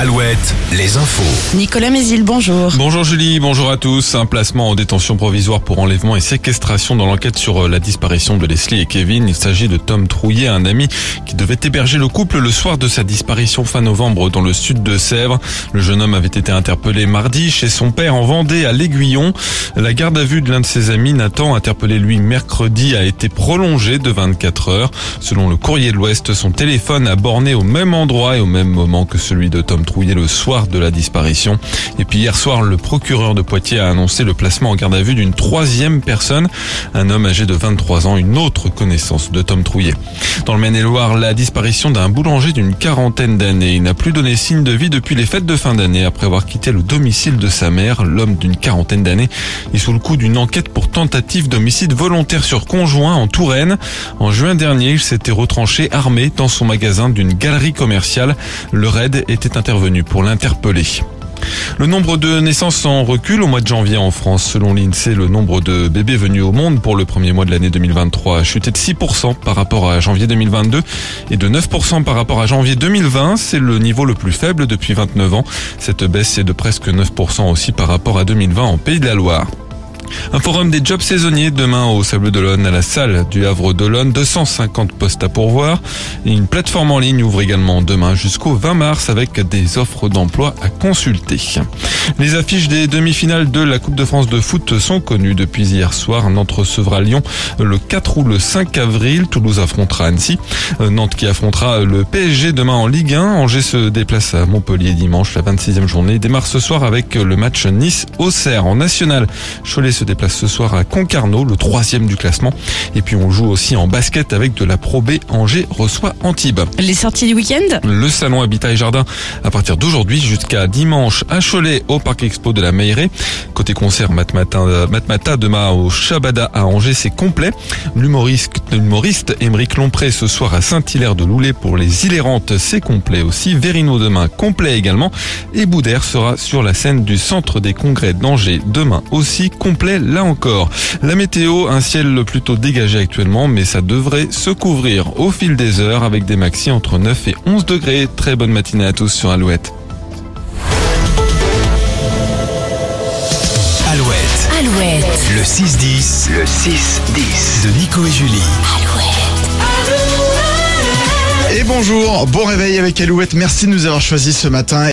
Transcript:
Alouette, les infos. Nicolas Mézil, bonjour. Bonjour Julie, bonjour à tous. Un placement en détention provisoire pour enlèvement et séquestration dans l'enquête sur euh, la disparition de Leslie et Kevin. Il s'agit de Tom Trouillet, un ami qui devait héberger le couple le soir de sa disparition fin novembre dans le sud de Sèvres. Le jeune homme avait été interpellé mardi chez son père en Vendée à l'Aiguillon. La garde à vue de l'un de ses amis, Nathan, interpellé lui mercredi, a été prolongée de 24 heures. Selon le courrier de l'Ouest, son téléphone a borné au même endroit et au même moment que celui de Tom Trouillet le soir de la disparition. Et puis hier soir, le procureur de Poitiers a annoncé le placement en garde à vue d'une troisième personne, un homme âgé de 23 ans, une autre connaissance de Tom Trouillet. Dans le Maine-et-Loire, la disparition d'un boulanger d'une quarantaine d'années. Il n'a plus donné signe de vie depuis les fêtes de fin d'année après avoir quitté le domicile de sa mère. L'homme d'une quarantaine d'années est sous le coup d'une enquête pour tentative d'homicide volontaire sur conjoint en Touraine. En juin dernier, il s'était retranché armé dans son magasin d'une galerie commerciale. Le raid était intervenu pour l'interpeller. Le nombre de naissances en recul au mois de janvier en France. Selon l'INSEE, le nombre de bébés venus au monde pour le premier mois de l'année 2023 a chuté de 6% par rapport à janvier 2022 et de 9% par rapport à janvier 2020. C'est le niveau le plus faible depuis 29 ans. Cette baisse est de presque 9% aussi par rapport à 2020 en Pays de la Loire. Un forum des jobs saisonniers demain au Sable d'Olonne à la salle du Havre d'Olonne. 250 postes à pourvoir. Une plateforme en ligne ouvre également demain jusqu'au 20 mars avec des offres d'emploi à consulter. Les affiches des demi-finales de la Coupe de France de foot sont connues depuis hier soir. Nantes recevra Lyon le 4 ou le 5 avril. Toulouse affrontera Annecy. Nantes qui affrontera le PSG demain en Ligue 1. Angers se déplace à Montpellier dimanche. La 26e journée démarre ce soir avec le match Nice-Auxerre en national. Cholet se déplace ce soir à Concarneau, le troisième du classement. Et puis on joue aussi en basket avec de la Pro B. Angers reçoit Antibes. Les sorties du week-end Le salon Habitat et Jardin à partir d'aujourd'hui jusqu'à dimanche à Cholet au Parc Expo de la Meilleray. Côté concert, Matmata, Matmata demain au Chabada à Angers, c'est complet. L'humoriste, l'humoriste Émeric Lompré ce soir à Saint-Hilaire de Loulé pour les Hilérantes, c'est complet aussi. Verino demain, complet également. Et Boudère sera sur la scène du Centre des Congrès d'Angers demain aussi, complet là encore. La météo, un ciel plutôt dégagé actuellement, mais ça devrait se couvrir au fil des heures avec des maxi entre 9 et 11 degrés. Très bonne matinée à tous sur Alouette. Alouette, Alouette. le 6-10, le 6-10 de Nico et Julie. Et bonjour, bon réveil avec Alouette, merci de nous avoir choisis ce matin.